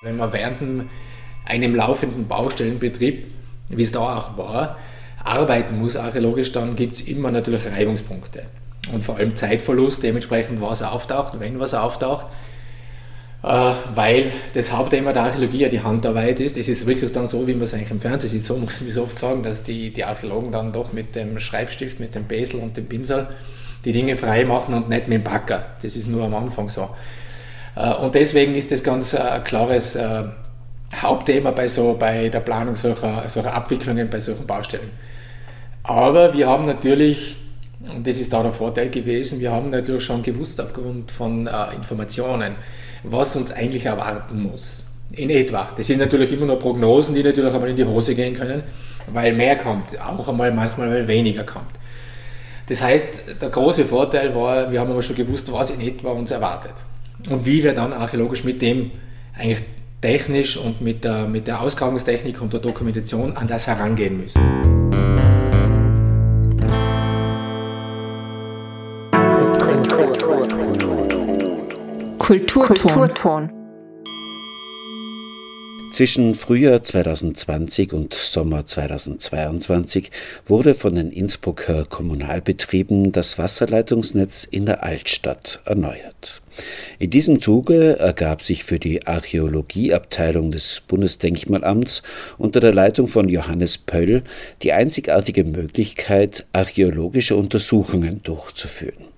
Wenn man während einem laufenden Baustellenbetrieb, wie es da auch war, arbeiten muss archäologisch, dann gibt es immer natürlich Reibungspunkte. Und vor allem Zeitverlust, dementsprechend was auftaucht, wenn was auftaucht. Äh, weil das Hauptthema der Archäologie ja die Handarbeit ist. Es ist wirklich dann so, wie man es eigentlich im Fernsehen sieht, so muss man so oft sagen, dass die, die Archäologen dann doch mit dem Schreibstift, mit dem Besel und dem Pinsel die Dinge frei machen und nicht mit dem Backer. Das ist nur am Anfang so. Äh, und deswegen ist das ganz äh, ein klares äh, Hauptthema bei, so, bei der Planung solcher, solcher Abwicklungen bei solchen Baustellen. Aber wir haben natürlich, und das ist da der Vorteil gewesen, wir haben natürlich schon gewusst aufgrund von Informationen, was uns eigentlich erwarten muss. In etwa. Das sind natürlich immer nur Prognosen, die natürlich einmal in die Hose gehen können, weil mehr kommt, auch einmal manchmal, weil weniger kommt. Das heißt, der große Vorteil war, wir haben aber schon gewusst, was in etwa uns erwartet und wie wir dann archäologisch mit dem eigentlich technisch und mit der, mit der Ausgrabungstechnik und der Dokumentation an das herangehen müssen. Kulturton. Zwischen Frühjahr 2020 und Sommer 2022 wurde von den Innsbrucker Kommunalbetrieben das Wasserleitungsnetz in der Altstadt erneuert. In diesem Zuge ergab sich für die Archäologieabteilung des Bundesdenkmalamts unter der Leitung von Johannes Pöll die einzigartige Möglichkeit, archäologische Untersuchungen durchzuführen.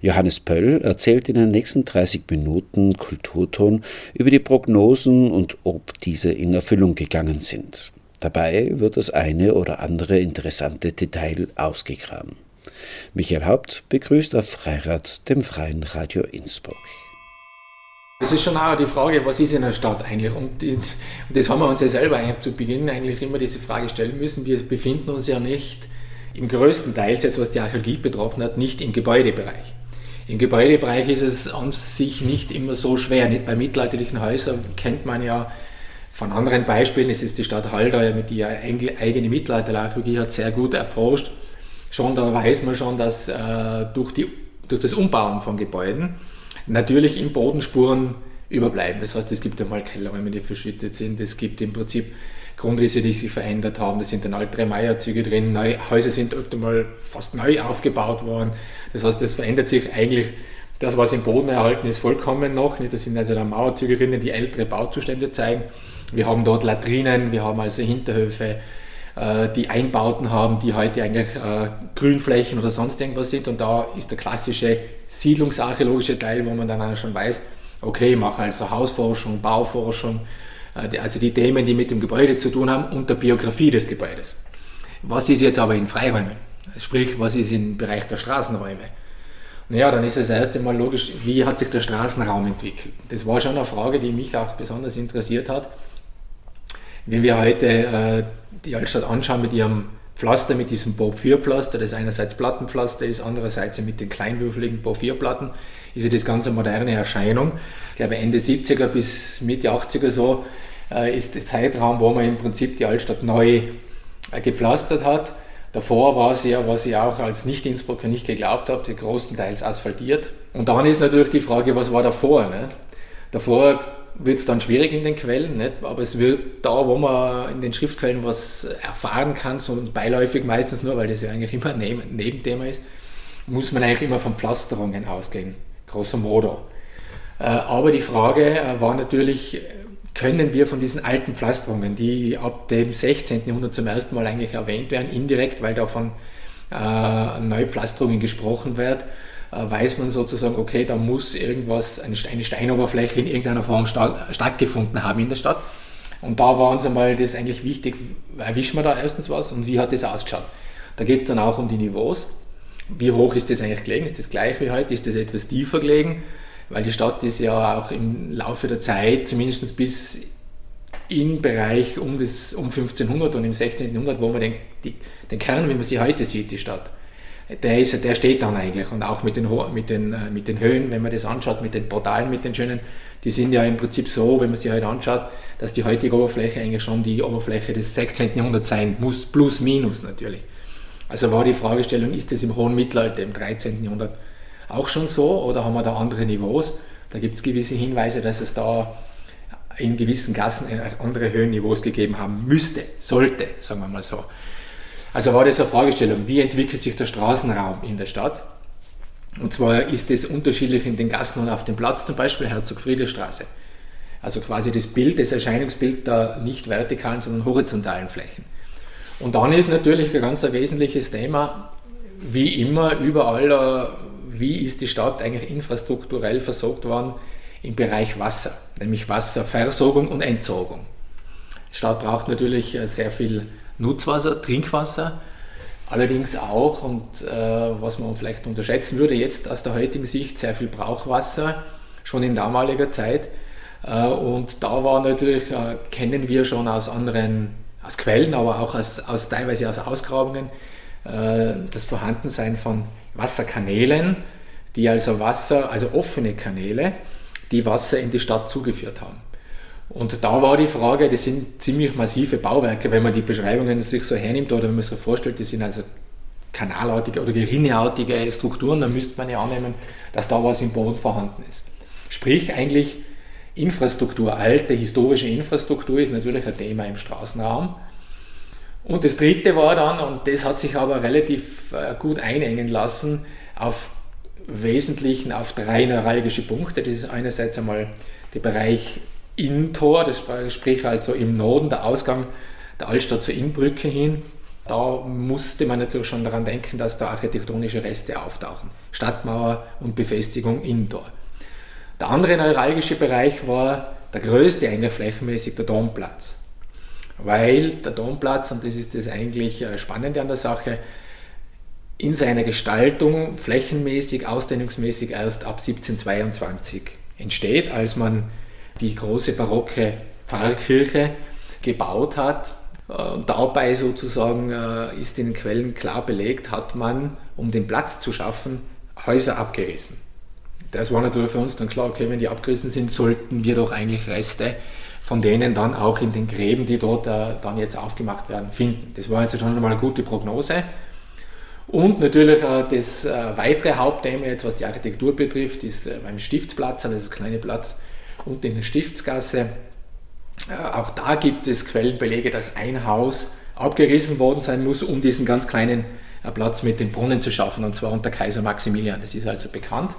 Johannes Pöll erzählt in den nächsten 30 Minuten Kulturton über die Prognosen und ob diese in Erfüllung gegangen sind. Dabei wird das eine oder andere interessante Detail ausgegraben. Michael Haupt begrüßt auf Freirad, dem Freien Radio Innsbruck. Es ist schon auch die Frage, was ist in der Stadt eigentlich? Und, die, und, das haben wir uns ja selber eigentlich zu Beginn eigentlich immer diese Frage stellen müssen. Wir befinden uns ja nicht im größten Teil, jetzt was die Archäologie betroffen hat, nicht im Gebäudebereich. Im Gebäudebereich ist es an sich nicht immer so schwer. Nicht bei mittelalterlichen Häusern kennt man ja von anderen Beispielen, es ist die Stadt Haldau mit die eigene Mittelalterarchäologie hat sehr gut erforscht. Schon da weiß man schon, dass äh, durch, die, durch das Umbauen von Gebäuden natürlich im Bodenspuren überbleiben. Das heißt, es gibt einmal Kellerräume, die verschüttet sind. Es gibt im Prinzip Grundrisse, die sich verändert haben. Da sind dann alte Meierzüge drin. Neue Häuser sind öfter mal fast neu aufgebaut worden. Das heißt, das verändert sich eigentlich. Das, was im Boden erhalten ist, vollkommen noch. Das sind also dann Mauerzüge drinnen, die ältere Bauzustände zeigen. Wir haben dort Latrinen, wir haben also Hinterhöfe, äh, die Einbauten haben, die heute eigentlich äh, Grünflächen oder sonst irgendwas sind. Und da ist der klassische siedlungsarchäologische Teil, wo man dann auch schon weiß, okay, ich mache also Hausforschung, Bauforschung, also die Themen, die mit dem Gebäude zu tun haben und der Biografie des Gebäudes. Was ist jetzt aber in Freiräumen? Sprich, was ist im Bereich der Straßenräume? Naja, dann ist es erst einmal logisch, wie hat sich der Straßenraum entwickelt? Das war schon eine Frage, die mich auch besonders interessiert hat. Wenn wir heute äh, die Altstadt anschauen mit ihrem Pflaster, mit diesem Porphyrpflaster, das einerseits Plattenpflaster ist, andererseits mit den kleinwürfeligen Porphyrplatten, ist ja das ganz eine moderne Erscheinung. Ich glaube Ende 70er bis Mitte 80er so äh, ist der Zeitraum, wo man im Prinzip die Altstadt neu äh, gepflastert hat. Davor war sie ja, was ich auch als Nicht-Innsbrucker nicht geglaubt habe, großenteils asphaltiert. Und dann ist natürlich die Frage, was war davor? Ne? Davor wird es dann schwierig in den Quellen, nicht? aber es wird da, wo man in den Schriftquellen was erfahren kann, so beiläufig meistens nur, weil das ja eigentlich immer ein Nebenthema ist, muss man eigentlich immer von Pflasterungen ausgehen, grosso modo. Äh, aber die Frage äh, war natürlich, können wir von diesen alten Pflasterungen, die ab dem 16. Jahrhundert zum ersten Mal eigentlich erwähnt werden, indirekt, weil da von äh, Neupflasterungen gesprochen wird, weiß man sozusagen, okay, da muss irgendwas, eine Steinoberfläche in irgendeiner Form stattgefunden haben in der Stadt. Und da war uns einmal das eigentlich wichtig, erwischen wir da erstens was und wie hat das ausgeschaut. Da geht es dann auch um die Niveaus. Wie hoch ist das eigentlich gelegen? Ist das gleich wie heute? Ist das etwas tiefer gelegen? Weil die Stadt ist ja auch im Laufe der Zeit, zumindest bis im Bereich um, das, um 1500 und im 16. Jahrhundert, wo man den, die, den Kern, wie man sie heute sieht, die Stadt, der, ist, der steht dann eigentlich. Und auch mit den, mit, den, äh, mit den Höhen, wenn man das anschaut, mit den Portalen, mit den schönen, die sind ja im Prinzip so, wenn man sie heute anschaut, dass die heutige Oberfläche eigentlich schon die Oberfläche des 16. Jahrhunderts sein muss, plus minus natürlich. Also war die Fragestellung, ist das im hohen Mittelalter, im 13. Jahrhundert auch schon so oder haben wir da andere Niveaus? Da gibt es gewisse Hinweise, dass es da in gewissen Gassen andere Höhenniveaus gegeben haben müsste, sollte, sagen wir mal so. Also war das eine Fragestellung, wie entwickelt sich der Straßenraum in der Stadt? Und zwar ist es unterschiedlich in den Gassen und auf dem Platz, zum Beispiel Herzog Friedrichstraße. Also quasi das Bild, das Erscheinungsbild der nicht vertikalen, sondern horizontalen Flächen. Und dann ist natürlich ein ganz wesentliches Thema, wie immer, überall, äh, wie ist die Stadt eigentlich infrastrukturell versorgt worden im Bereich Wasser, nämlich Wasserversorgung und Entsorgung. Die Stadt braucht natürlich äh, sehr viel Nutzwasser, Trinkwasser, allerdings auch, und äh, was man vielleicht unterschätzen würde, jetzt aus der heutigen Sicht sehr viel Brauchwasser, schon in damaliger Zeit. Äh, und da war natürlich, äh, kennen wir schon aus anderen, aus Quellen, aber auch aus, aus teilweise aus Ausgrabungen, äh, das Vorhandensein von Wasserkanälen, die also Wasser, also offene Kanäle, die Wasser in die Stadt zugeführt haben. Und da war die Frage, das sind ziemlich massive Bauwerke, wenn man die Beschreibungen sich so hernimmt oder wenn man sich so vorstellt, das sind also kanalartige oder gerinneartige Strukturen, dann müsste man ja annehmen, dass da was im Boden vorhanden ist. Sprich, eigentlich Infrastruktur, alte historische Infrastruktur ist natürlich ein Thema im Straßenraum. Und das dritte war dann, und das hat sich aber relativ äh, gut einengen lassen, auf Wesentlichen auf drei neuralgische Punkte. Das ist einerseits einmal der Bereich Innentor, das sprich also im Norden der Ausgang der Altstadt zur Innbrücke hin. Da musste man natürlich schon daran denken, dass da architektonische Reste auftauchen. Stadtmauer und Befestigung Innentor. Der andere neuralgische Bereich war der größte eigentlich flächenmäßig der Domplatz weil der Domplatz, und das ist das eigentlich äh, Spannende an der Sache, in seiner Gestaltung flächenmäßig, ausdehnungsmäßig erst ab 1722 entsteht, als man die große barocke Pfarrkirche gebaut hat. Und dabei sozusagen äh, ist in den Quellen klar belegt, hat man, um den Platz zu schaffen, Häuser abgerissen. Das war natürlich für uns dann klar, okay, wenn die abgerissen sind, sollten wir doch eigentlich Reste von denen dann auch in den Gräben, die dort äh, dann jetzt aufgemacht werden, finden. Das war jetzt schon mal eine gute Prognose. Und natürlich äh, das äh, weitere Hauptthema, jetzt was die Architektur betrifft, ist äh, beim Stiftsplatz, also das kleine Platz unten in der Stiftsgasse. Äh, auch da gibt es Quellenbelege, dass ein Haus abgerissen worden sein muss, um diesen ganz kleinen äh, Platz mit dem Brunnen zu schaffen, und zwar unter Kaiser Maximilian. Das ist also bekannt.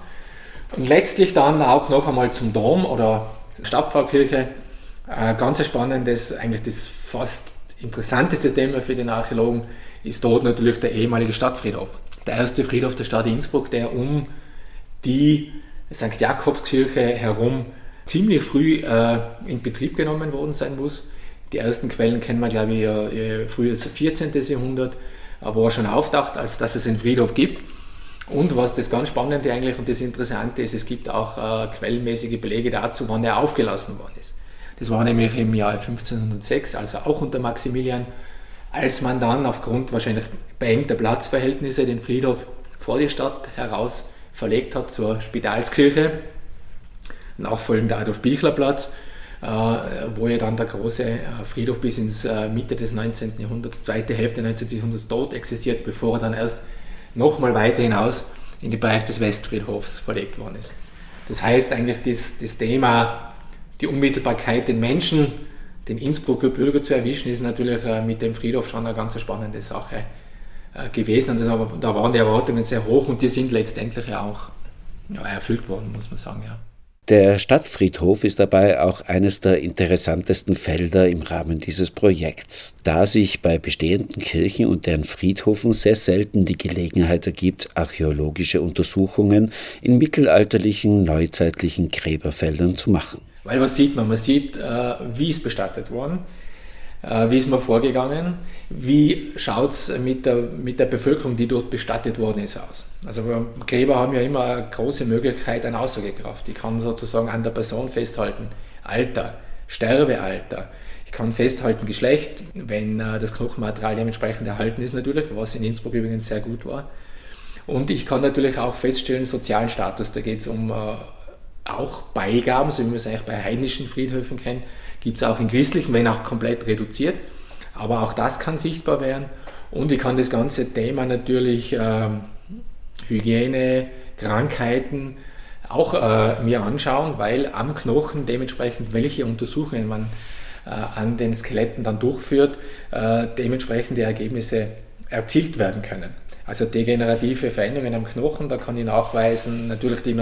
Und letztlich dann auch noch einmal zum Dom oder Stadtpfarrkirche ein ganz spannendes, eigentlich das fast interessanteste Thema für den Archäologen ist dort natürlich der ehemalige Stadtfriedhof. Der erste Friedhof der Stadt Innsbruck, der um die St. Jakobskirche herum ziemlich früh äh, in Betrieb genommen worden sein muss. Die ersten Quellen kennen wir, glaube ich, äh, frühes 14. Jahrhundert, wo er schon auftaucht, als dass es einen Friedhof gibt. Und was das ganz Spannende eigentlich und das Interessante ist, es gibt auch äh, quellenmäßige Belege dazu, wann er aufgelassen worden ist. Das war nämlich im Jahr 1506, also auch unter Maximilian, als man dann aufgrund wahrscheinlich beengter Platzverhältnisse den Friedhof vor die Stadt heraus verlegt hat zur Spitalskirche, nachfolgend der Adolf-Bichler-Platz, äh, wo ja dann der große äh, Friedhof bis ins äh, Mitte des 19. Jahrhunderts, zweite Hälfte des 19. Jahrhunderts dort existiert, bevor er dann erst nochmal weiter hinaus in den Bereich des Westfriedhofs verlegt worden ist. Das heißt eigentlich, das, das Thema die Unmittelbarkeit den Menschen, den Innsbrucker Bürger zu erwischen, ist natürlich mit dem Friedhof schon eine ganz spannende Sache gewesen. Und das, da waren die Erwartungen sehr hoch und die sind letztendlich ja auch erfüllt worden, muss man sagen. Ja. Der Stadtfriedhof ist dabei auch eines der interessantesten Felder im Rahmen dieses Projekts, da sich bei bestehenden Kirchen und deren Friedhofen sehr selten die Gelegenheit ergibt, archäologische Untersuchungen in mittelalterlichen, neuzeitlichen Gräberfeldern zu machen. Weil was sieht man? Man sieht, äh, wie ist bestattet worden, äh, wie ist man vorgegangen, wie schaut es mit der, mit der Bevölkerung, die dort bestattet worden ist, aus. Also Gräber haben ja immer eine große Möglichkeit an Aussagekraft. Ich kann sozusagen an der Person festhalten, Alter, Sterbealter. Ich kann festhalten Geschlecht, wenn äh, das Knochenmaterial dementsprechend erhalten ist natürlich, was in Innsbruck übrigens sehr gut war. Und ich kann natürlich auch feststellen, sozialen Status. Da geht es um auch Beigaben, so wie man es eigentlich bei heidnischen Friedhöfen kennt, gibt es auch in christlichen, wenn auch komplett reduziert. Aber auch das kann sichtbar werden. Und ich kann das ganze Thema natürlich ähm, Hygiene, Krankheiten, auch äh, mir anschauen, weil am Knochen dementsprechend welche Untersuchungen man äh, an den Skeletten dann durchführt, äh, dementsprechende Ergebnisse erzielt werden können. Also degenerative Veränderungen am Knochen, da kann ich nachweisen, natürlich die,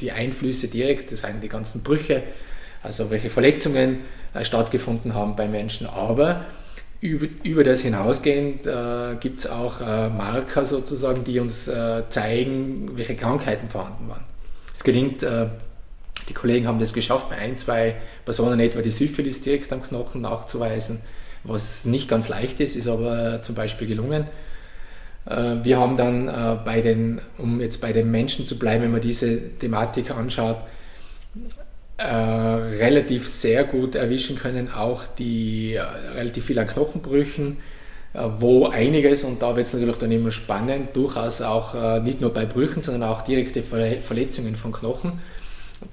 die Einflüsse direkt, das sind die ganzen Brüche, also welche Verletzungen äh, stattgefunden haben bei Menschen, aber über, über das hinausgehend äh, gibt es auch äh, Marker sozusagen, die uns äh, zeigen, welche Krankheiten vorhanden waren. Es gelingt, äh, die Kollegen haben das geschafft, bei ein, zwei Personen etwa die Syphilis direkt am Knochen nachzuweisen, was nicht ganz leicht ist, ist aber zum Beispiel gelungen. Äh, wir haben dann äh, bei den, um jetzt bei den Menschen zu bleiben, wenn man diese Thematik anschaut, äh, relativ sehr gut erwischen können, auch die relativ viel an Knochenbrüchen, wo einiges, und da wird es natürlich dann immer spannend, durchaus auch nicht nur bei Brüchen, sondern auch direkte Verletzungen von Knochen,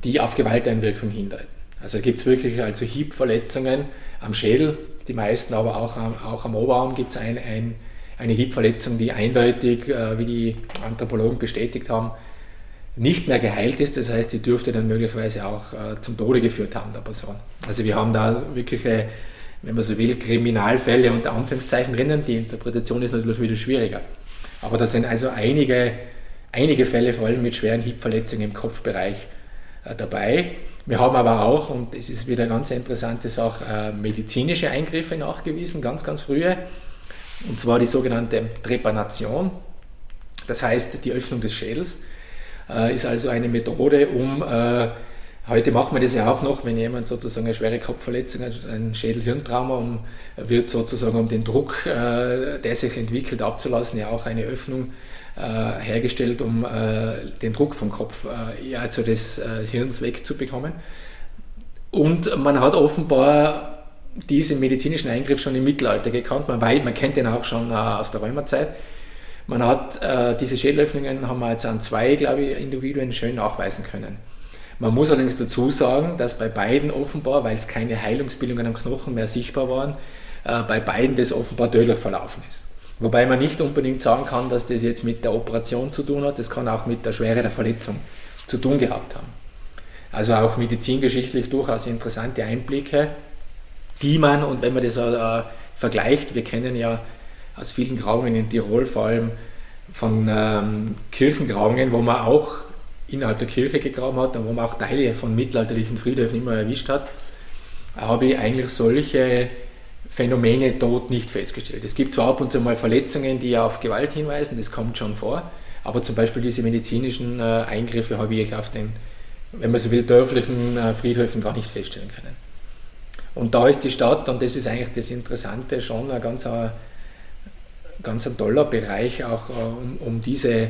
die auf Gewalteinwirkung hindeuten. Also gibt es wirklich also Hiebverletzungen am Schädel, die meisten aber auch, auch am Oberarm gibt es ein, ein eine Hiebverletzung, die eindeutig, äh, wie die Anthropologen bestätigt haben, nicht mehr geheilt ist. Das heißt, die dürfte dann möglicherweise auch äh, zum Tode geführt haben, der Person. Also wir haben da wirkliche, wenn man so will, Kriminalfälle unter Anführungszeichen drinnen. Die Interpretation ist natürlich wieder schwieriger. Aber da sind also einige, einige Fälle, vor allem mit schweren Hiebverletzungen im Kopfbereich äh, dabei. Wir haben aber auch, und es ist wieder eine ganz interessante Sache, medizinische Eingriffe nachgewiesen, ganz, ganz frühe und zwar die sogenannte Trepanation, das heißt die Öffnung des Schädels, äh, ist also eine Methode, um, äh, heute machen wir das ja auch noch, wenn jemand sozusagen eine schwere Kopfverletzung hat, ein Schädelhirntrauma, um, wird sozusagen um den Druck, äh, der sich entwickelt, abzulassen, ja auch eine Öffnung äh, hergestellt, um äh, den Druck vom Kopf, äh, ja, also des Hirns wegzubekommen. Und man hat offenbar diesen medizinischen Eingriff schon im Mittelalter gekannt. Man, weiß, man kennt den auch schon äh, aus der Römerzeit. Man hat äh, diese Schädelöffnungen, haben wir jetzt an zwei, glaube ich, Individuen schön nachweisen können. Man muss allerdings dazu sagen, dass bei beiden offenbar, weil es keine Heilungsbildungen am Knochen mehr sichtbar waren, äh, bei beiden das offenbar tödlich verlaufen ist. Wobei man nicht unbedingt sagen kann, dass das jetzt mit der Operation zu tun hat, das kann auch mit der Schwere der Verletzung zu tun gehabt haben. Also auch medizingeschichtlich durchaus interessante Einblicke die man, und wenn man das äh, vergleicht, wir kennen ja aus vielen Grabungen in Tirol vor allem von ähm, Kirchengrabungen, wo man auch innerhalb der Kirche gegraben hat und wo man auch Teile von mittelalterlichen Friedhöfen immer erwischt hat, habe ich eigentlich solche Phänomene dort nicht festgestellt. Es gibt zwar ab und zu mal Verletzungen, die auf Gewalt hinweisen, das kommt schon vor, aber zum Beispiel diese medizinischen äh, Eingriffe habe ich auf den, wenn man so will, dörflichen äh, Friedhöfen gar nicht feststellen können. Und da ist die Stadt, und das ist eigentlich das Interessante, schon ein ganz, ein, ganz ein toller Bereich, auch äh, um, um diese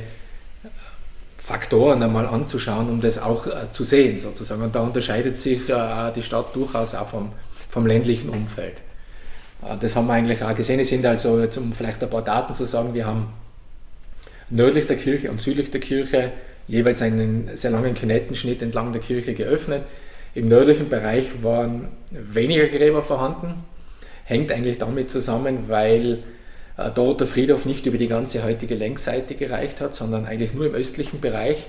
Faktoren einmal anzuschauen, um das auch äh, zu sehen sozusagen. Und da unterscheidet sich äh, die Stadt durchaus auch vom, vom ländlichen Umfeld. Das haben wir eigentlich auch gesehen. Es sind also, jetzt, um vielleicht ein paar Daten zu sagen, wir haben nördlich der Kirche und südlich der Kirche jeweils einen sehr langen Kinettenschnitt entlang der Kirche geöffnet. Im nördlichen Bereich waren weniger Gräber vorhanden, hängt eigentlich damit zusammen, weil äh, dort der Friedhof nicht über die ganze heutige Längsseite gereicht hat, sondern eigentlich nur im östlichen Bereich.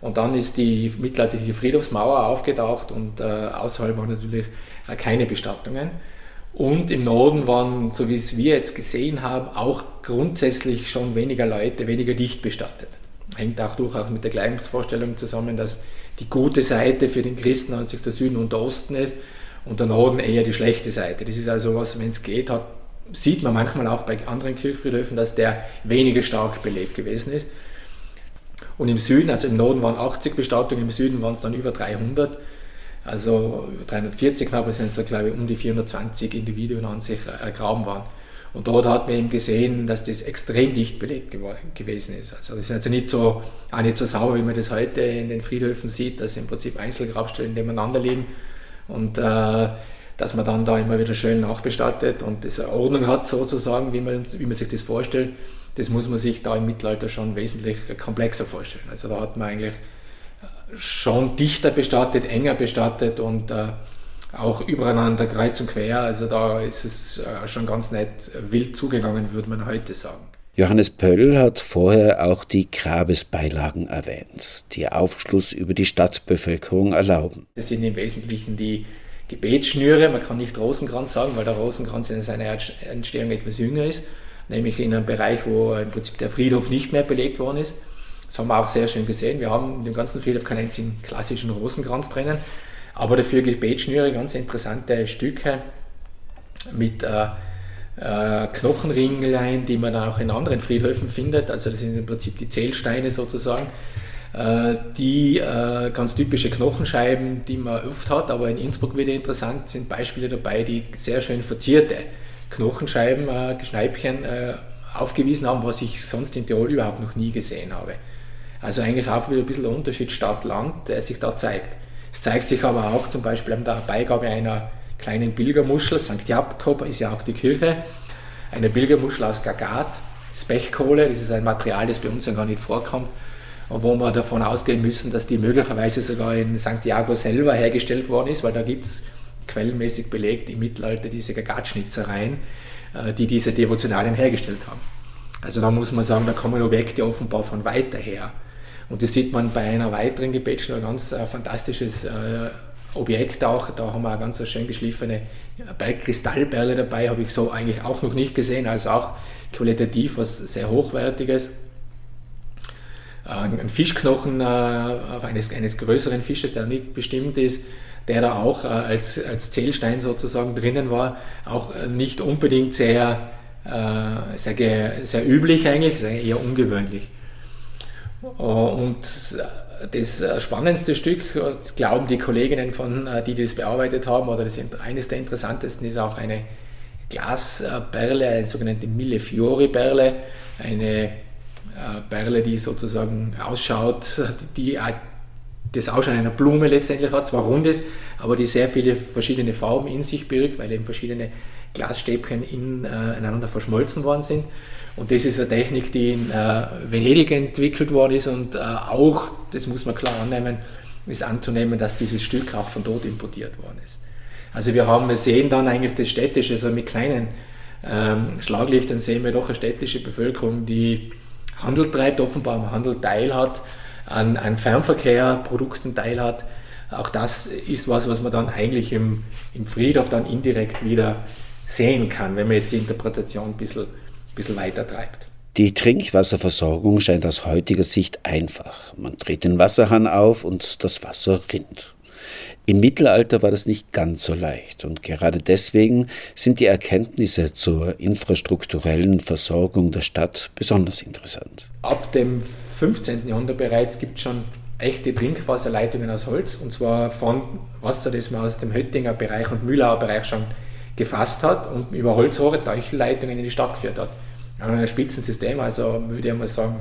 Und dann ist die mittelalterliche Friedhofsmauer aufgetaucht und äh, außerhalb waren natürlich äh, keine Bestattungen. Und im Norden waren, so wie es wir jetzt gesehen haben, auch grundsätzlich schon weniger Leute, weniger dicht bestattet. Hängt auch durchaus mit der Glaubensvorstellung zusammen, dass die gute Seite für den Christen an sich der Süden und der Osten ist und der Norden eher die schlechte Seite. Das ist also was, wenn es geht, hat, sieht man manchmal auch bei anderen Kirchfriedhöfen, dass der weniger stark belebt gewesen ist. Und im Süden, also im Norden waren 80 Bestattungen, im Süden waren es dann über 300. Also 340 knapp, sind es, glaube ich, um die 420 Individuen an sich ergraben waren. Und dort hat man eben gesehen, dass das extrem dicht belegt gewesen ist. Also das ist also nicht so, auch nicht so sauber, wie man das heute in den Friedhöfen sieht, dass im Prinzip Einzelgrabstellen nebeneinander liegen und äh, dass man dann da immer wieder schön nachbestattet und das Ordnung hat sozusagen, wie man, wie man sich das vorstellt. Das muss man sich da im Mittelalter schon wesentlich komplexer vorstellen. Also da hat man eigentlich schon dichter bestattet, enger bestattet und äh, auch übereinander kreuz und quer. Also da ist es äh, schon ganz nett wild zugegangen, würde man heute sagen. Johannes Pöll hat vorher auch die Grabesbeilagen erwähnt, die Aufschluss über die Stadtbevölkerung erlauben. Das sind im Wesentlichen die Gebetsschnüre, man kann nicht Rosenkranz sagen, weil der Rosenkranz in seiner Entstehung etwas jünger ist, nämlich in einem Bereich, wo im Prinzip der Friedhof nicht mehr belegt worden ist. Das haben wir auch sehr schön gesehen. Wir haben in dem ganzen Friedhof keinen einzigen klassischen Rosenkranz drinnen, aber dafür Gebetsschnüre, ganz interessante Stücke mit äh, äh, Knochenringlein, die man dann auch in anderen Friedhöfen findet. Also das sind im Prinzip die Zählsteine sozusagen. Äh, die äh, ganz typische Knochenscheiben, die man oft hat, aber in Innsbruck wieder interessant, sind Beispiele dabei, die sehr schön verzierte Knochenscheiben, äh, Geschneibchen aufgewiesen haben, was ich sonst in Tirol überhaupt noch nie gesehen habe. Also eigentlich auch wieder ein bisschen der Unterschied Stadt-Land, der sich da zeigt. Es zeigt sich aber auch zum Beispiel an der Beigabe einer kleinen Bilgermuschel, St. Jakob ist ja auch die Kirche, eine Bilgermuschel aus Gagat, Spechkohle, das ist ein Material, das bei uns ja gar nicht vorkommt, wo wir davon ausgehen müssen, dass die möglicherweise sogar in Santiago selber hergestellt worden ist, weil da gibt es quellenmäßig belegt im Mittelalter diese Gagatschnitzereien, äh, die diese Devotionalien hergestellt haben. Also da muss man sagen, da kommen Objekte offenbar von weiter her. Und das sieht man bei einer weiteren Gebetsschnur, ein ganz äh, fantastisches äh, Objekt auch. Da haben wir eine ganz schön geschliffene Bergkristallperle dabei, habe ich so eigentlich auch noch nicht gesehen, also auch qualitativ was sehr Hochwertiges. Ein Fischknochen äh, eines, eines größeren Fisches, der nicht bestimmt ist, der da auch äh, als, als Zählstein sozusagen drinnen war, auch äh, nicht unbedingt sehr, sehr, sehr üblich eigentlich, eher ungewöhnlich. Und das spannendste Stück, glauben die Kolleginnen von, die das bearbeitet haben, oder das eines der interessantesten ist auch eine Glasperle, eine sogenannte Millefiori-Perle, eine Perle, die sozusagen ausschaut, die das Ausschauen einer Blume letztendlich hat, zwar rund ist, aber die sehr viele verschiedene Farben in sich birgt, weil eben verschiedene Glasstäbchen ineinander verschmolzen worden sind. Und das ist eine Technik, die in äh, Venedig entwickelt worden ist und äh, auch, das muss man klar annehmen, ist anzunehmen, dass dieses Stück auch von dort importiert worden ist. Also wir haben, wir sehen dann eigentlich das Städtische, so mit kleinen ähm, Schlaglichtern sehen wir doch eine städtische Bevölkerung, die Handel treibt, offenbar am Handel teilhat, an, an Fernverkehr, Produkten teilhat. Auch das ist was, was man dann eigentlich im, im Friedhof dann indirekt wieder sehen kann, wenn man jetzt die Interpretation ein bisschen bisschen weiter treibt. Die Trinkwasserversorgung scheint aus heutiger Sicht einfach. Man dreht den Wasserhahn auf und das Wasser rinnt. Im Mittelalter war das nicht ganz so leicht und gerade deswegen sind die Erkenntnisse zur infrastrukturellen Versorgung der Stadt besonders interessant. Ab dem 15. Jahrhundert bereits gibt es schon echte Trinkwasserleitungen aus Holz und zwar von Wasser, das man aus dem Höttinger Bereich und Mühlauer Bereich schon gefasst hat und über Holzrohre Teuchelleitungen in die Stadt geführt hat. Ein Spitzensystem, also würde ich mal sagen,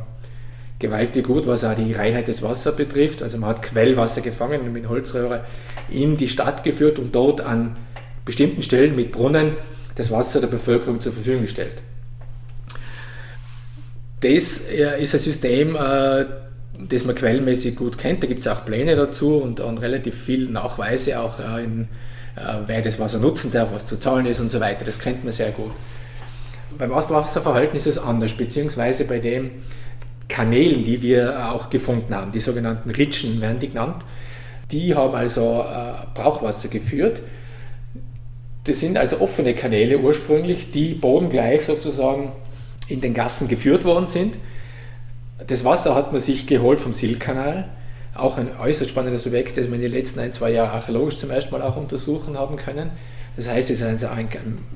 gewaltig gut, was auch die Reinheit des Wassers betrifft. Also man hat Quellwasser gefangen und mit Holzröhre in die Stadt geführt und dort an bestimmten Stellen mit Brunnen das Wasser der Bevölkerung zur Verfügung gestellt. Das äh, ist ein System, äh, das man quellmäßig gut kennt. Da gibt es auch Pläne dazu und, und relativ viele Nachweise auch äh, in wer das Wasser nutzen darf, was zu zahlen ist und so weiter. Das kennt man sehr gut. Beim Wasserverhalten ist es anders, beziehungsweise bei den Kanälen, die wir auch gefunden haben, die sogenannten Ritschen werden die genannt, die haben also äh, Brauchwasser geführt. Das sind also offene Kanäle ursprünglich, die bodengleich sozusagen in den Gassen geführt worden sind. Das Wasser hat man sich geholt vom Silkanal auch ein äußerst spannendes Objekt, das wir in den letzten ein, zwei Jahren archäologisch zum ersten Mal auch untersuchen haben können. Das heißt, es ist ein,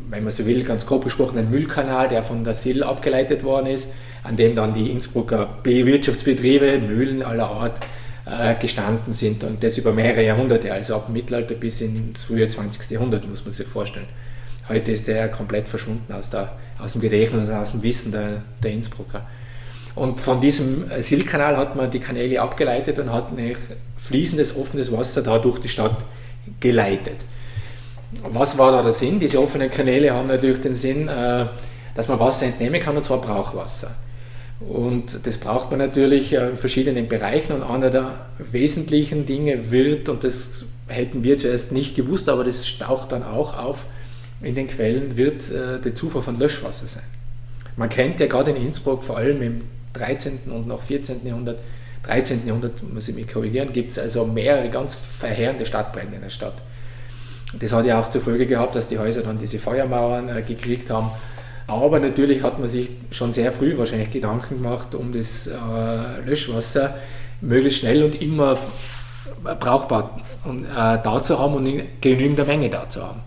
wenn man so will, ganz grob gesprochen ein Müllkanal, der von der Sill abgeleitet worden ist, an dem dann die Innsbrucker Wirtschaftsbetriebe, Mühlen aller Art äh, gestanden sind und das über mehrere Jahrhunderte, also ab Mittelalter bis ins frühe 20. Jahrhundert, muss man sich vorstellen. Heute ist der komplett verschwunden aus, der, aus dem Gedächtnis und aus dem Wissen der, der Innsbrucker. Und von diesem Silkanal hat man die Kanäle abgeleitet und hat fließendes, offenes Wasser da durch die Stadt geleitet. Was war da der Sinn? Diese offenen Kanäle haben natürlich den Sinn, äh, dass man Wasser entnehmen kann, und zwar Brauchwasser. Und das braucht man natürlich äh, in verschiedenen Bereichen und einer der wesentlichen Dinge wird, und das hätten wir zuerst nicht gewusst, aber das taucht dann auch auf in den Quellen, wird äh, der Zufuhr von Löschwasser sein. Man kennt ja gerade in Innsbruck, vor allem im 13. und noch 14. Jahrhundert, 13. Jahrhundert, muss ich mich korrigieren, gibt es also mehrere ganz verheerende Stadtbrände in der Stadt. Das hat ja auch zur Folge gehabt, dass die Häuser dann diese Feuermauern äh, gekriegt haben. Aber natürlich hat man sich schon sehr früh wahrscheinlich Gedanken gemacht, um das äh, Löschwasser möglichst schnell und immer brauchbar und, äh, da zu haben und in genügender Menge da zu haben.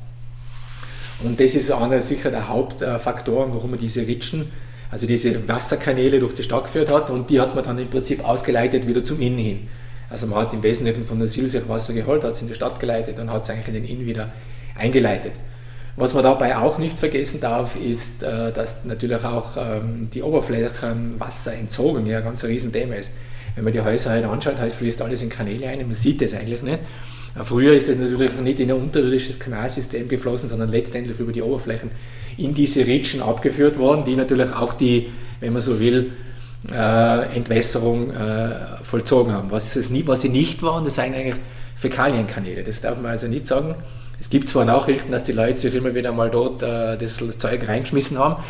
Und das ist einer sicher der Hauptfaktor, warum man diese Ritschen, also diese Wasserkanäle durch die Stadt geführt hat und die hat man dann im Prinzip ausgeleitet wieder zum Inn hin. Also man hat im Wesentlichen von der Silsich Wasser geholt, hat es in die Stadt geleitet und hat es eigentlich in den Inn wieder eingeleitet. Was man dabei auch nicht vergessen darf, ist, äh, dass natürlich auch ähm, die Oberflächenwasserentzogung ja ein ganz Riesenthema ist. Wenn man die Häuser halt anschaut, heißt, fließt alles in Kanäle ein, man sieht das eigentlich nicht. Äh, früher ist das natürlich nicht in ein unterirdisches Kanalsystem geflossen, sondern letztendlich über die Oberflächen in diese Ritschen abgeführt worden, die natürlich auch die, wenn man so will, äh, Entwässerung äh, vollzogen haben. Was, es nie, was sie nicht waren, das sind eigentlich Fäkalienkanäle. Das darf man also nicht sagen. Es gibt zwar Nachrichten, dass die Leute sich immer wieder mal dort äh, das, das, Zeug reingeschmissen haben.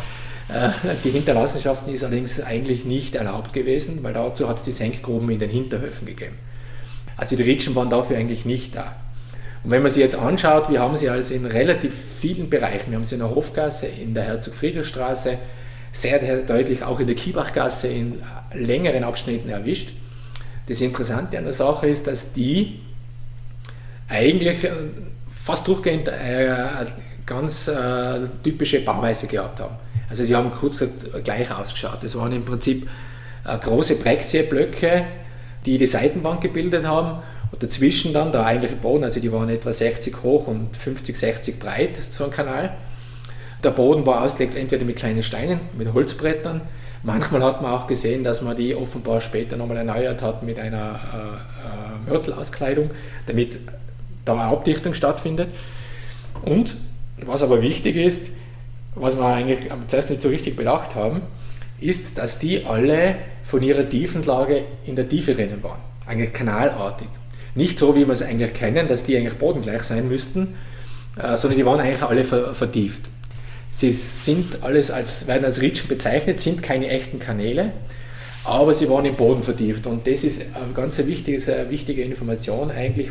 Äh, die Hinterlassenschaften ist allerdings eigentlich nicht erlaubt gewesen, weil dazu hat es die Senkgruben in den Hinterhöfen gegeben. Also die Ritschen waren dafür eigentlich nicht da. Und wenn man sie jetzt anschaut, wir haben sie also in relativ vielen Bereichen. Wir haben sie in der Hofgasse, in der Herzog-Friedrich-Straße, sehr, deutlich auch in der Kiebachgasse in längeren Abschnitten erwischt. Das Interessante an der Sache ist, dass die eigentlich fast durchgehend eine äh, ganz äh, typische Bauweise gehabt haben. Also sie haben kurz gesagt gleich ausgeschaut. Das waren im Prinzip äh, große Breckzieherblöcke, die die Seitenwand gebildet haben und dazwischen dann der eigentliche Boden, also die waren etwa 60 hoch und 50, 60 breit, so ein Kanal. Der Boden war ausgelegt entweder mit kleinen Steinen, mit Holzbrettern. Manchmal hat man auch gesehen, dass man die offenbar später nochmal erneuert hat mit einer äh, äh, Mörtelauskleidung, damit da eine Abdichtung stattfindet. Und was aber wichtig ist, was wir eigentlich zuerst nicht so richtig bedacht haben, ist, dass die alle von ihrer Tiefenlage in der Tiefe rennen waren. Eigentlich kanalartig. Nicht so, wie wir es eigentlich kennen, dass die eigentlich bodengleich sein müssten, äh, sondern die waren eigentlich alle vertieft. Sie sind alles als, werden als Ritschen bezeichnet, sind keine echten Kanäle, aber sie waren im Boden vertieft. Und das ist eine ganz wichtige, eine wichtige Information eigentlich,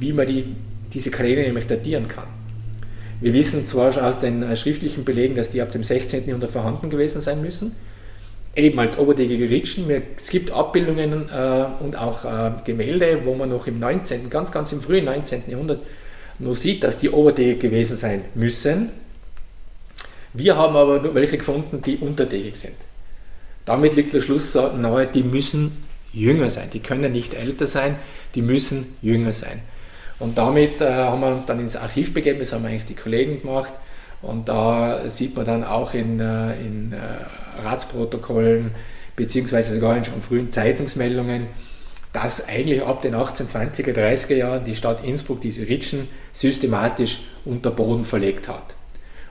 wie man die, diese Kanäle nämlich datieren kann. Wir wissen zwar schon aus den äh, schriftlichen Belegen, dass die ab dem 16. Jahrhundert vorhanden gewesen sein müssen, eben als oberdeckige Ritschen. Es gibt Abbildungen äh, und auch äh, Gemälde, wo man noch im 19., ganz, ganz im frühen 19. Jahrhundert nur sieht, dass die oberdeckig gewesen sein müssen. Wir haben aber nur welche gefunden, die unterdeckig sind. Damit liegt der Schluss nahe, die müssen jünger sein. Die können nicht älter sein, die müssen jünger sein. Und damit äh, haben wir uns dann ins Archiv begeben, das haben eigentlich die Kollegen gemacht. Und da sieht man dann auch in, äh, in äh, Ratsprotokollen, beziehungsweise sogar in schon frühen Zeitungsmeldungen, dass eigentlich ab den 1820er, 30er Jahren die Stadt Innsbruck diese Ritschen systematisch unter Boden verlegt hat.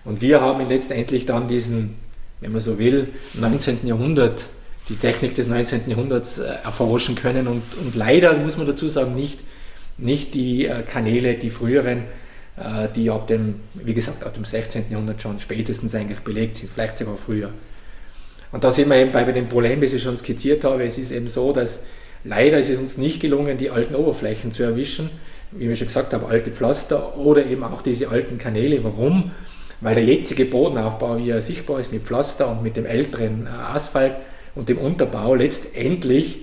Und wir haben letztendlich dann diesen, wenn man so will, 19. Jahrhundert, die Technik des 19. Jahrhunderts äh, erforschen können und, und leider, muss man dazu sagen, nicht, nicht die äh, Kanäle, die früheren, äh, die ab dem, wie gesagt, ab dem 16. Jahrhundert schon spätestens eigentlich belegt sind, vielleicht sogar früher. Und da sind wir eben bei dem Problem, das ich schon skizziert habe. Es ist eben so, dass leider ist es uns nicht gelungen, die alten Oberflächen zu erwischen, wie ich schon gesagt habe, alte Pflaster oder eben auch diese alten Kanäle. Warum? Weil der jetzige Bodenaufbau, wie er sichtbar ist, mit Pflaster und mit dem älteren äh, Asphalt und dem Unterbau letztendlich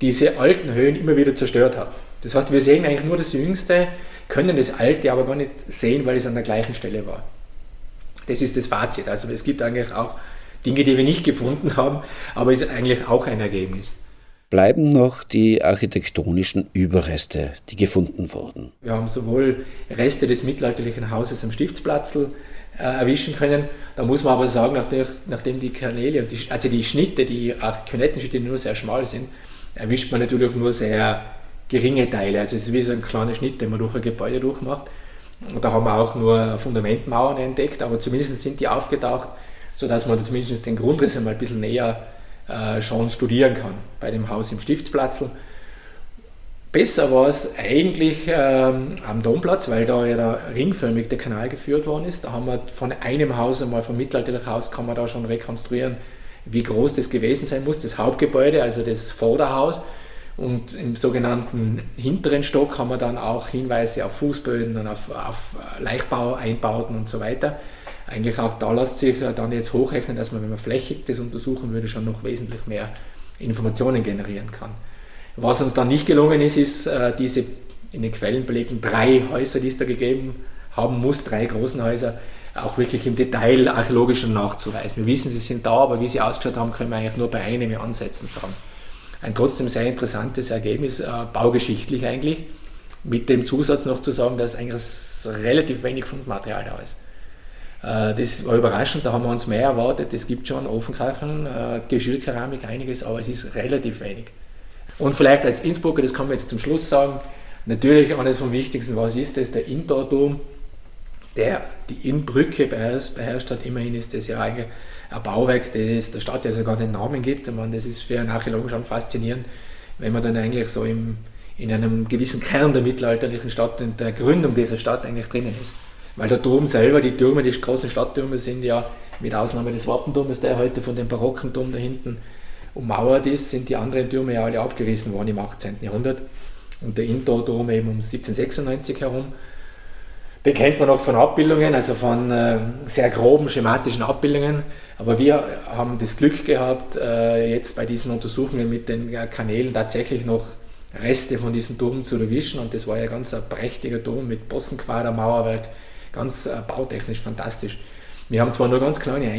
diese alten Höhen immer wieder zerstört hat. Das heißt, wir sehen eigentlich nur das Jüngste, können das Alte aber gar nicht sehen, weil es an der gleichen Stelle war. Das ist das Fazit. Also es gibt eigentlich auch Dinge, die wir nicht gefunden haben, aber es ist eigentlich auch ein Ergebnis bleiben noch die architektonischen Überreste, die gefunden wurden. Wir haben sowohl Reste des mittelalterlichen Hauses am Stiftsplatz äh, erwischen können. Da muss man aber sagen, nachdem, nachdem die Kanäle, die, also die Schnitte, die Könettenschnitte nur sehr schmal sind, erwischt man natürlich nur sehr geringe Teile. Also es ist wie so ein kleiner Schnitt, den man durch ein Gebäude durchmacht. Und da haben wir auch nur Fundamentmauern entdeckt, aber zumindest sind die aufgetaucht, sodass man zumindest den Grundriss einmal ein bisschen näher äh, schon studieren kann bei dem Haus im Stiftsplatzl. Besser war es eigentlich ähm, am Domplatz, weil da ja der ringförmig der Kanal geführt worden ist. Da haben wir von einem Haus einmal vom mittelalterlichen Haus kann man da schon rekonstruieren, wie groß das gewesen sein muss. Das Hauptgebäude, also das Vorderhaus. Und im sogenannten hinteren Stock haben wir dann auch Hinweise auf Fußböden und auf, auf Leichtbau-Einbauten und so weiter. Eigentlich auch da lässt sich dann jetzt hochrechnen, dass man, wenn man flächig das untersuchen würde, schon noch wesentlich mehr Informationen generieren kann. Was uns dann nicht gelungen ist, ist äh, diese in den Quellen belegten drei Häuser, die es da gegeben haben muss, drei großen Häuser, auch wirklich im Detail archäologisch nachzuweisen. Wir wissen, sie sind da, aber wie sie ausgeschaut haben, können wir eigentlich nur bei einem Ansätzen sagen. Ein trotzdem sehr interessantes Ergebnis, äh, baugeschichtlich eigentlich, mit dem Zusatz noch zu sagen, dass eigentlich relativ wenig Fundmaterial da ist. Äh, das war überraschend, da haben wir uns mehr erwartet. Es gibt schon Ofenkacheln, äh, Geschirrkeramik, einiges, aber es ist relativ wenig. Und vielleicht als Innsbrucker, das kann man jetzt zum Schluss sagen, natürlich eines vom Wichtigsten, was ist das? Der Indoor-Dom, der die beherrscht, beherrscht hat. Immerhin ist das ja eigentlich ein Bauwerk, das der Stadt ja sogar den Namen gibt. Ich meine, das ist für einen Archäologen schon faszinierend, wenn man dann eigentlich so im, in einem gewissen Kern der mittelalterlichen Stadt und der Gründung dieser Stadt eigentlich drinnen ist. Weil der Dom selber, die Türme, die großen Stadttürme sind ja, mit Ausnahme des Wappendomes, der heute von dem barocken Dom da hinten ummauert ist, sind die anderen Türme ja alle abgerissen worden im 18. Jahrhundert. Und der Indoor-Dom eben um 1796 herum. Den kennt man auch von Abbildungen, also von äh, sehr groben schematischen Abbildungen. Aber wir haben das Glück gehabt, äh, jetzt bei diesen Untersuchungen mit den äh, Kanälen tatsächlich noch Reste von diesem Turm zu erwischen. Und das war ja ganz ein prächtiger Turm mit Bossenquader, Mauerwerk, ganz äh, bautechnisch fantastisch. Wir haben zwar nur ganz kleine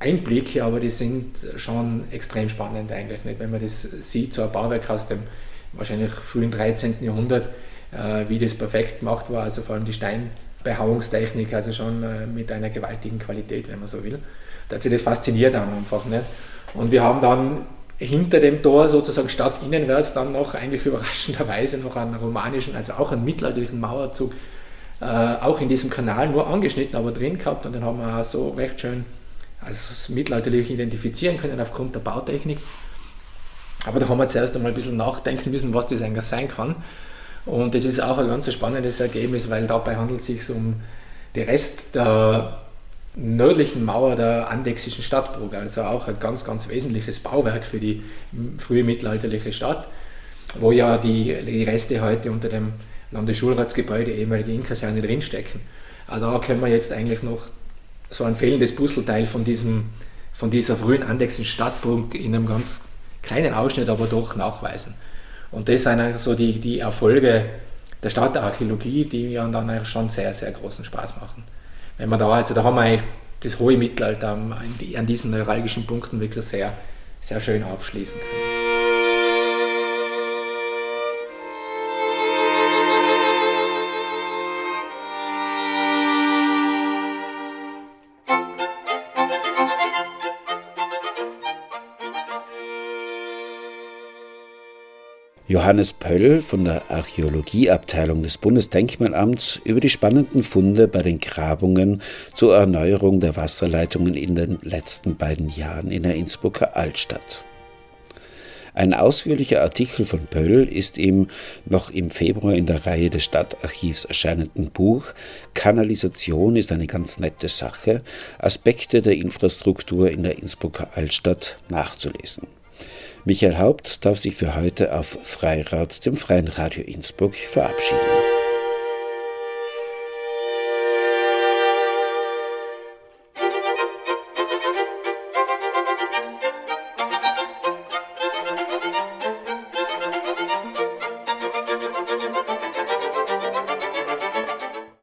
Einblicke, aber die sind schon extrem spannend eigentlich. Nicht? Wenn man das sieht, so ein Bauwerk aus dem wahrscheinlich frühen 13. Jahrhundert, äh, wie das perfekt gemacht war, also vor allem die Steinbehauungstechnik, also schon äh, mit einer gewaltigen Qualität, wenn man so will. Da hat sich das fasziniert dann einfach. Nicht? Und wir haben dann hinter dem Tor sozusagen stadtinnenwärts dann noch eigentlich überraschenderweise noch einen romanischen, also auch einen mittelalterlichen Mauerzug äh, auch in diesem Kanal nur angeschnitten, aber drin gehabt und den haben wir auch so recht schön als mittelalterlich identifizieren können aufgrund der Bautechnik. Aber da haben wir zuerst einmal ein bisschen nachdenken müssen, was das eigentlich sein kann. Und das ist auch ein ganz spannendes Ergebnis, weil dabei handelt es sich um den Rest der nördlichen Mauer der andexischen Stadtburg, also auch ein ganz, ganz wesentliches Bauwerk für die frühe mittelalterliche Stadt, wo ja die, die Reste heute unter dem Landesschulratsgebäude, ehemalige Inkasernen drinstecken. Also da können wir jetzt eigentlich noch so ein fehlendes Puzzleteil von, diesem, von dieser frühen andexischen Stadtburg in einem ganz kleinen Ausschnitt aber doch nachweisen. Und das sind eigentlich so die, die Erfolge der Stadtarchäologie, die mir dann eigentlich schon sehr, sehr großen Spaß machen. Wenn man da, also da haben wir eigentlich das hohe Mittelalter an diesen neuralgischen Punkten wirklich sehr, sehr schön aufschließen können. Johannes Pöll von der Archäologieabteilung des Bundesdenkmalamts über die spannenden Funde bei den Grabungen zur Erneuerung der Wasserleitungen in den letzten beiden Jahren in der Innsbrucker Altstadt. Ein ausführlicher Artikel von Pöll ist im noch im Februar in der Reihe des Stadtarchivs erscheinenden Buch Kanalisation ist eine ganz nette Sache, Aspekte der Infrastruktur in der Innsbrucker Altstadt nachzulesen. Michael Haupt darf sich für heute auf Freirad, dem Freien Radio Innsbruck, verabschieden.